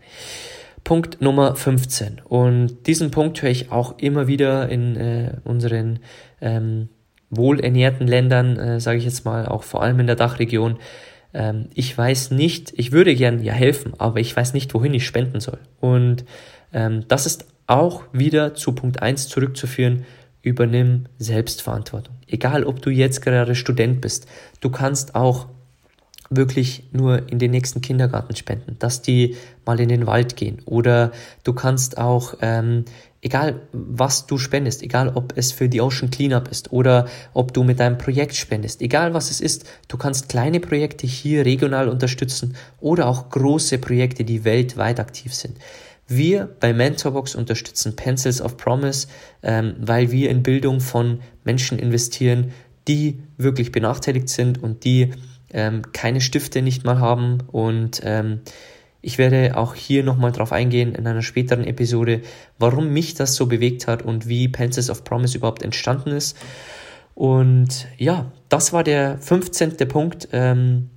A: Punkt Nummer 15. Und diesen Punkt höre ich auch immer wieder in äh, unseren ähm, wohlernährten Ländern, äh, sage ich jetzt mal, auch vor allem in der Dachregion. Ähm, ich weiß nicht, ich würde gern ja helfen, aber ich weiß nicht, wohin ich spenden soll. Und ähm, das ist auch wieder zu Punkt 1 zurückzuführen, übernimm Selbstverantwortung. Egal, ob du jetzt gerade Student bist, du kannst auch wirklich nur in den nächsten Kindergarten spenden, dass die mal in den Wald gehen. Oder du kannst auch, ähm, egal was du spendest, egal ob es für die Ocean Cleanup ist oder ob du mit deinem Projekt spendest, egal was es ist, du kannst kleine Projekte hier regional unterstützen oder auch große Projekte, die weltweit aktiv sind. Wir bei Mentorbox unterstützen Pencils of Promise, ähm, weil wir in Bildung von Menschen investieren, die wirklich benachteiligt sind und die ähm, keine Stifte nicht mal haben. Und ähm, ich werde auch hier nochmal drauf eingehen in einer späteren Episode, warum mich das so bewegt hat und wie Pencils of Promise überhaupt entstanden ist. Und ja, das war der 15. Punkt. Ähm,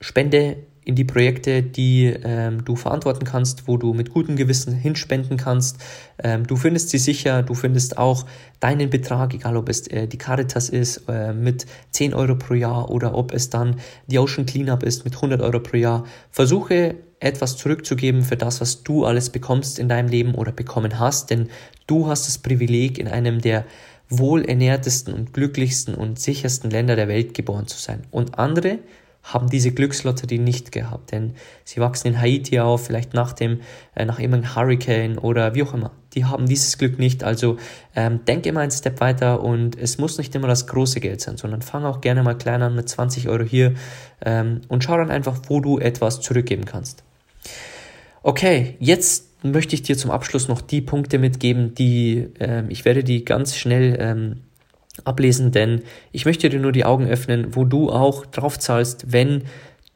A: Spende in die Projekte, die ähm, du verantworten kannst, wo du mit gutem Gewissen hinspenden kannst. Ähm, du findest sie sicher, du findest auch deinen Betrag, egal ob es äh, die Caritas ist äh, mit 10 Euro pro Jahr oder ob es dann die Ocean Cleanup ist mit 100 Euro pro Jahr. Versuche etwas zurückzugeben für das, was du alles bekommst in deinem Leben oder bekommen hast, denn du hast das Privileg, in einem der wohlernährtesten und glücklichsten und sichersten Länder der Welt geboren zu sein. Und andere haben diese Glückslotterie nicht gehabt, denn sie wachsen in Haiti auf, vielleicht nach dem, äh, nach irgendeinem Hurricane oder wie auch immer. Die haben dieses Glück nicht, also ähm, denk immer einen Step weiter und es muss nicht immer das große Geld sein, sondern fang auch gerne mal klein an mit 20 Euro hier ähm, und schau dann einfach, wo du etwas zurückgeben kannst. Okay, jetzt möchte ich dir zum Abschluss noch die Punkte mitgeben, die ähm, ich werde die ganz schnell ähm, ablesen, denn ich möchte dir nur die Augen öffnen, wo du auch drauf zahlst, wenn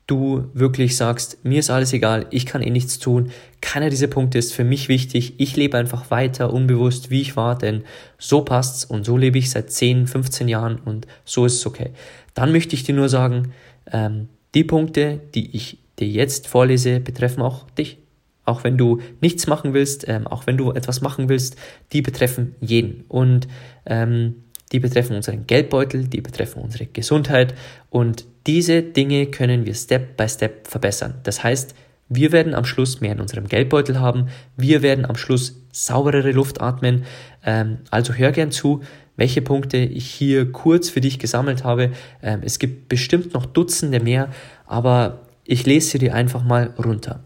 A: du wirklich sagst, mir ist alles egal, ich kann eh nichts tun, keiner dieser Punkte ist für mich wichtig, ich lebe einfach weiter unbewusst, wie ich war, denn so passt's und so lebe ich seit 10, 15 Jahren und so ist es okay. Dann möchte ich dir nur sagen, ähm, die Punkte, die ich dir jetzt vorlese, betreffen auch dich. Auch wenn du nichts machen willst, ähm, auch wenn du etwas machen willst, die betreffen jeden. Und ähm, die betreffen unseren Geldbeutel, die betreffen unsere Gesundheit und diese Dinge können wir Step by Step verbessern. Das heißt, wir werden am Schluss mehr in unserem Geldbeutel haben, wir werden am Schluss sauberere Luft atmen. Ähm, also hör gern zu, welche Punkte ich hier kurz für dich gesammelt habe. Ähm, es gibt bestimmt noch Dutzende mehr, aber ich lese sie dir einfach mal runter.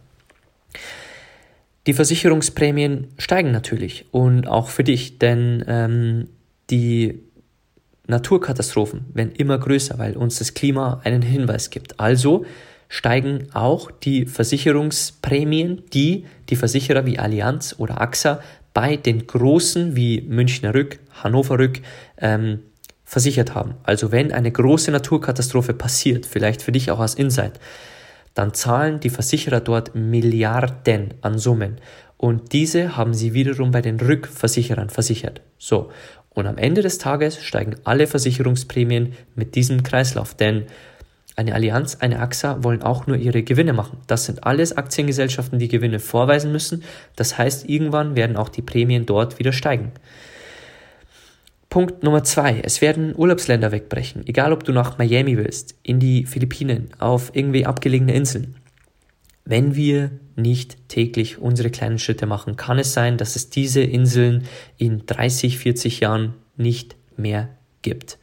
A: Die Versicherungsprämien steigen natürlich und auch für dich, denn ähm, die Naturkatastrophen werden immer größer, weil uns das Klima einen Hinweis gibt. Also steigen auch die Versicherungsprämien, die die Versicherer wie Allianz oder AXA bei den großen wie Münchner Rück, Hannover Rück ähm, versichert haben. Also wenn eine große Naturkatastrophe passiert, vielleicht für dich auch als Insight, dann zahlen die Versicherer dort Milliarden an Summen. Und diese haben sie wiederum bei den Rückversicherern versichert. So. Und am Ende des Tages steigen alle Versicherungsprämien mit diesem Kreislauf, denn eine Allianz, eine AXA wollen auch nur ihre Gewinne machen. Das sind alles Aktiengesellschaften, die Gewinne vorweisen müssen. Das heißt, irgendwann werden auch die Prämien dort wieder steigen. Punkt Nummer zwei. Es werden Urlaubsländer wegbrechen. Egal, ob du nach Miami willst, in die Philippinen, auf irgendwie abgelegene Inseln. Wenn wir nicht täglich unsere kleinen Schritte machen, kann es sein, dass es diese Inseln in 30, 40 Jahren nicht mehr gibt.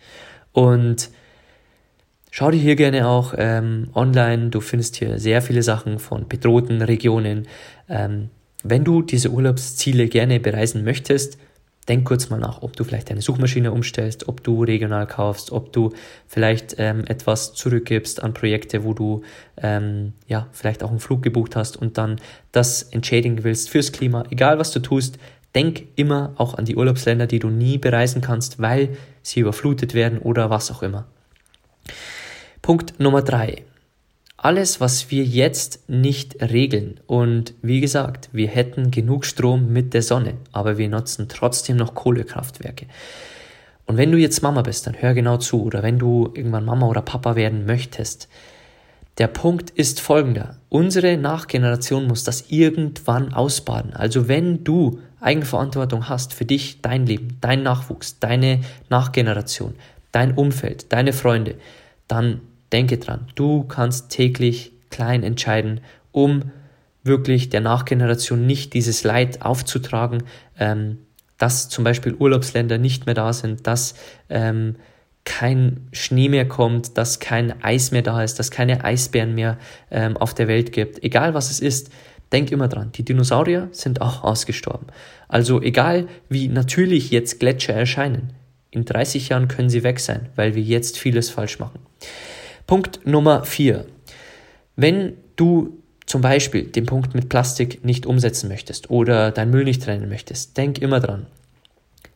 A: Und schau dir hier gerne auch ähm, online, du findest hier sehr viele Sachen von bedrohten Regionen. Ähm, wenn du diese Urlaubsziele gerne bereisen möchtest, denk kurz mal nach, ob du vielleicht deine Suchmaschine umstellst, ob du regional kaufst, ob du vielleicht ähm, etwas zurückgibst an Projekte, wo du ähm, ja vielleicht auch einen Flug gebucht hast und dann das entschädigen willst fürs Klima. Egal was du tust, denk immer auch an die Urlaubsländer, die du nie bereisen kannst, weil sie überflutet werden oder was auch immer. Punkt Nummer drei alles, was wir jetzt nicht regeln. Und wie gesagt, wir hätten genug Strom mit der Sonne, aber wir nutzen trotzdem noch Kohlekraftwerke. Und wenn du jetzt Mama bist, dann hör genau zu. Oder wenn du irgendwann Mama oder Papa werden möchtest. Der Punkt ist folgender. Unsere Nachgeneration muss das irgendwann ausbaden. Also wenn du Eigenverantwortung hast für dich, dein Leben, dein Nachwuchs, deine Nachgeneration, dein Umfeld, deine Freunde, dann Denke dran, du kannst täglich klein entscheiden, um wirklich der Nachgeneration nicht dieses Leid aufzutragen, ähm, dass zum Beispiel Urlaubsländer nicht mehr da sind, dass ähm, kein Schnee mehr kommt, dass kein Eis mehr da ist, dass keine Eisbären mehr ähm, auf der Welt gibt. Egal was es ist, denk immer dran, die Dinosaurier sind auch ausgestorben. Also egal wie natürlich jetzt Gletscher erscheinen, in 30 Jahren können sie weg sein, weil wir jetzt vieles falsch machen. Punkt Nummer 4. Wenn du zum Beispiel den Punkt mit Plastik nicht umsetzen möchtest oder dein Müll nicht trennen möchtest, denk immer dran.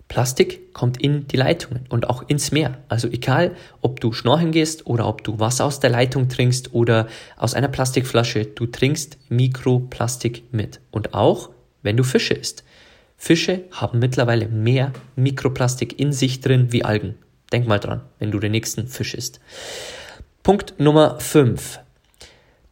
A: Plastik kommt in die Leitungen und auch ins Meer. Also egal, ob du schnorcheln gehst oder ob du Wasser aus der Leitung trinkst oder aus einer Plastikflasche, du trinkst Mikroplastik mit. Und auch, wenn du Fische isst. Fische haben mittlerweile mehr Mikroplastik in sich drin wie Algen. Denk mal dran, wenn du den nächsten Fisch isst. Punkt Nummer 5.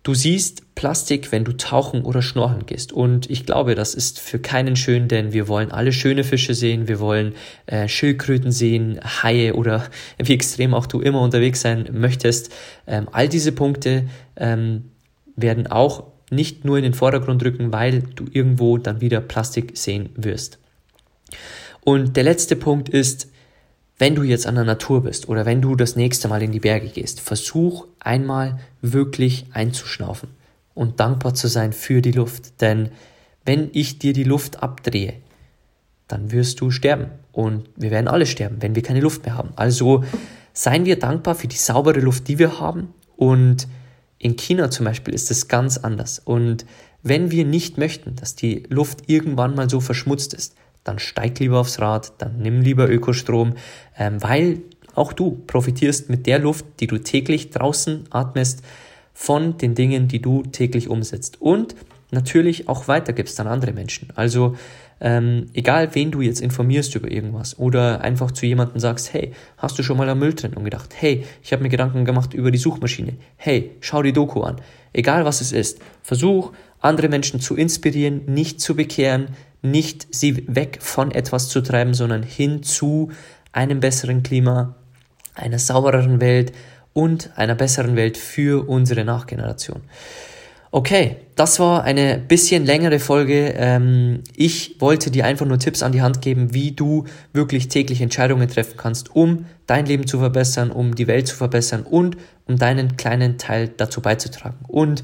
A: Du siehst Plastik, wenn du tauchen oder schnorcheln gehst. Und ich glaube, das ist für keinen schön, denn wir wollen alle schöne Fische sehen, wir wollen äh, Schildkröten sehen, Haie oder [LAUGHS] wie extrem auch du immer unterwegs sein möchtest. Ähm, all diese Punkte ähm, werden auch nicht nur in den Vordergrund rücken, weil du irgendwo dann wieder Plastik sehen wirst. Und der letzte Punkt ist, wenn du jetzt an der Natur bist oder wenn du das nächste Mal in die Berge gehst, versuch einmal wirklich einzuschnaufen und dankbar zu sein für die Luft. Denn wenn ich dir die Luft abdrehe, dann wirst du sterben. Und wir werden alle sterben, wenn wir keine Luft mehr haben. Also seien wir dankbar für die saubere Luft, die wir haben. Und in China zum Beispiel ist es ganz anders. Und wenn wir nicht möchten, dass die Luft irgendwann mal so verschmutzt ist, dann steig lieber aufs Rad, dann nimm lieber Ökostrom, ähm, weil auch du profitierst mit der Luft, die du täglich draußen atmest, von den Dingen, die du täglich umsetzt und natürlich auch weitergibst an andere Menschen. Also ähm, egal, wen du jetzt informierst über irgendwas oder einfach zu jemandem sagst, hey, hast du schon mal am Mülltrennung gedacht? Hey, ich habe mir Gedanken gemacht über die Suchmaschine. Hey, schau die Doku an. Egal was es ist, versuch andere Menschen zu inspirieren, nicht zu bekehren, nicht sie weg von etwas zu treiben, sondern hin zu einem besseren Klima, einer saubereren Welt und einer besseren Welt für unsere Nachgeneration. Okay, das war eine bisschen längere Folge. Ähm, ich wollte dir einfach nur Tipps an die Hand geben, wie du wirklich täglich Entscheidungen treffen kannst, um dein Leben zu verbessern, um die Welt zu verbessern und um deinen kleinen Teil dazu beizutragen. Und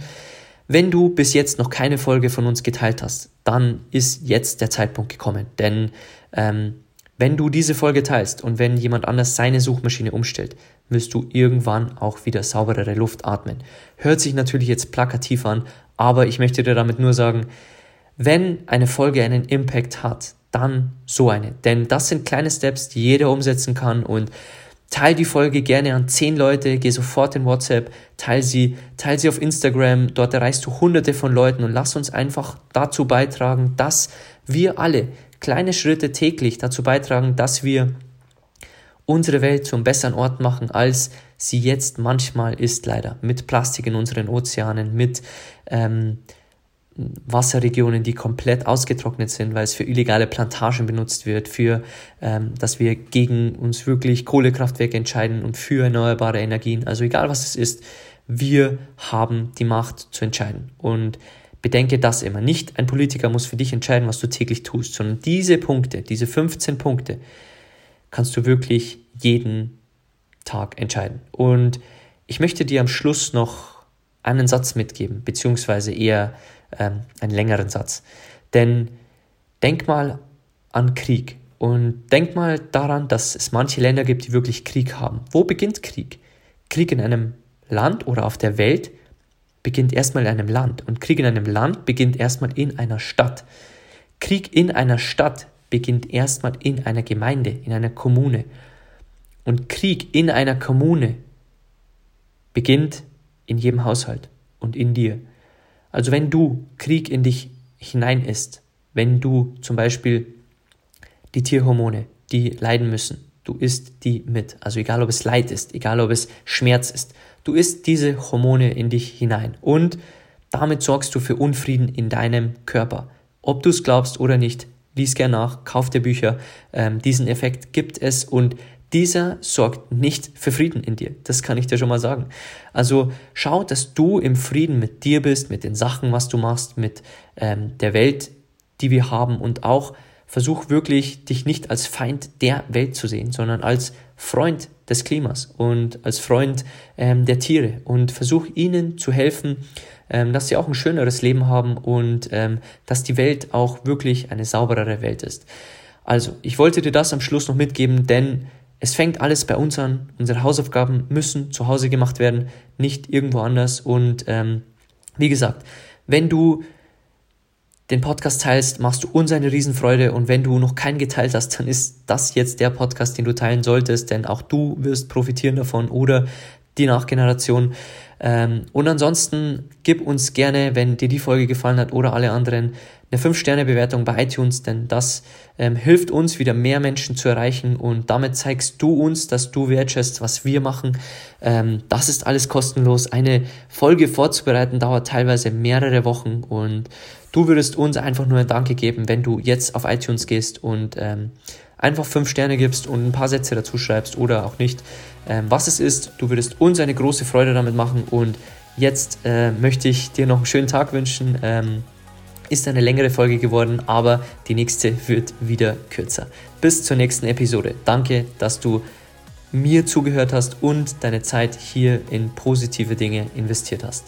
A: wenn du bis jetzt noch keine Folge von uns geteilt hast, dann ist jetzt der Zeitpunkt gekommen. Denn ähm, wenn du diese Folge teilst und wenn jemand anders seine Suchmaschine umstellt, wirst du irgendwann auch wieder sauberere Luft atmen. Hört sich natürlich jetzt plakativ an, aber ich möchte dir damit nur sagen, wenn eine Folge einen Impact hat, dann so eine. Denn das sind kleine Steps, die jeder umsetzen kann und Teil die Folge gerne an zehn Leute, geh sofort in WhatsApp, teil sie, teil sie auf Instagram, dort erreichst du hunderte von Leuten und lass uns einfach dazu beitragen, dass wir alle kleine Schritte täglich dazu beitragen, dass wir unsere Welt zum besseren Ort machen, als sie jetzt manchmal ist, leider. Mit Plastik in unseren Ozeanen, mit ähm, Wasserregionen, die komplett ausgetrocknet sind, weil es für illegale Plantagen benutzt wird, für ähm, dass wir gegen uns wirklich Kohlekraftwerke entscheiden und für erneuerbare Energien. Also egal was es ist, wir haben die Macht zu entscheiden. Und bedenke das immer. Nicht ein Politiker muss für dich entscheiden, was du täglich tust, sondern diese Punkte, diese 15 Punkte, kannst du wirklich jeden Tag entscheiden. Und ich möchte dir am Schluss noch einen Satz mitgeben, beziehungsweise eher ähm, einen längeren Satz. Denn denk mal an Krieg und denk mal daran, dass es manche Länder gibt, die wirklich Krieg haben. Wo beginnt Krieg? Krieg in einem Land oder auf der Welt beginnt erstmal in einem Land und Krieg in einem Land beginnt erstmal in einer Stadt. Krieg in einer Stadt beginnt erstmal in einer Gemeinde, in einer Kommune. Und Krieg in einer Kommune beginnt in jedem Haushalt und in dir. Also wenn du Krieg in dich hinein isst, wenn du zum Beispiel die Tierhormone, die leiden müssen, du isst die mit. Also egal ob es Leid ist, egal ob es Schmerz ist, du isst diese Hormone in dich hinein und damit sorgst du für Unfrieden in deinem Körper. Ob du es glaubst oder nicht, lies gern nach, kauf dir Bücher. Ähm, diesen Effekt gibt es und dieser sorgt nicht für Frieden in dir. Das kann ich dir schon mal sagen. Also schau, dass du im Frieden mit dir bist, mit den Sachen, was du machst, mit ähm, der Welt, die wir haben und auch versuch wirklich, dich nicht als Feind der Welt zu sehen, sondern als Freund des Klimas und als Freund ähm, der Tiere und versuch ihnen zu helfen, ähm, dass sie auch ein schöneres Leben haben und ähm, dass die Welt auch wirklich eine sauberere Welt ist. Also, ich wollte dir das am Schluss noch mitgeben, denn es fängt alles bei uns an. Unsere Hausaufgaben müssen zu Hause gemacht werden, nicht irgendwo anders. Und ähm, wie gesagt, wenn du den Podcast teilst, machst du uns eine Riesenfreude. Und wenn du noch keinen geteilt hast, dann ist das jetzt der Podcast, den du teilen solltest, denn auch du wirst profitieren davon oder die Nachgeneration. Ähm, und ansonsten gib uns gerne, wenn dir die Folge gefallen hat oder alle anderen, eine 5-Sterne-Bewertung bei iTunes, denn das ähm, hilft uns, wieder mehr Menschen zu erreichen und damit zeigst du uns, dass du wertschätzt, was wir machen. Ähm, das ist alles kostenlos. Eine Folge vorzubereiten dauert teilweise mehrere Wochen und du würdest uns einfach nur ein Danke geben, wenn du jetzt auf iTunes gehst und ähm, einfach 5 Sterne gibst und ein paar Sätze dazu schreibst oder auch nicht, ähm, was es ist. Du würdest uns eine große Freude damit machen und jetzt äh, möchte ich dir noch einen schönen Tag wünschen. Ähm, ist eine längere Folge geworden, aber die nächste wird wieder kürzer. Bis zur nächsten Episode. Danke, dass du mir zugehört hast und deine Zeit hier in positive Dinge investiert hast.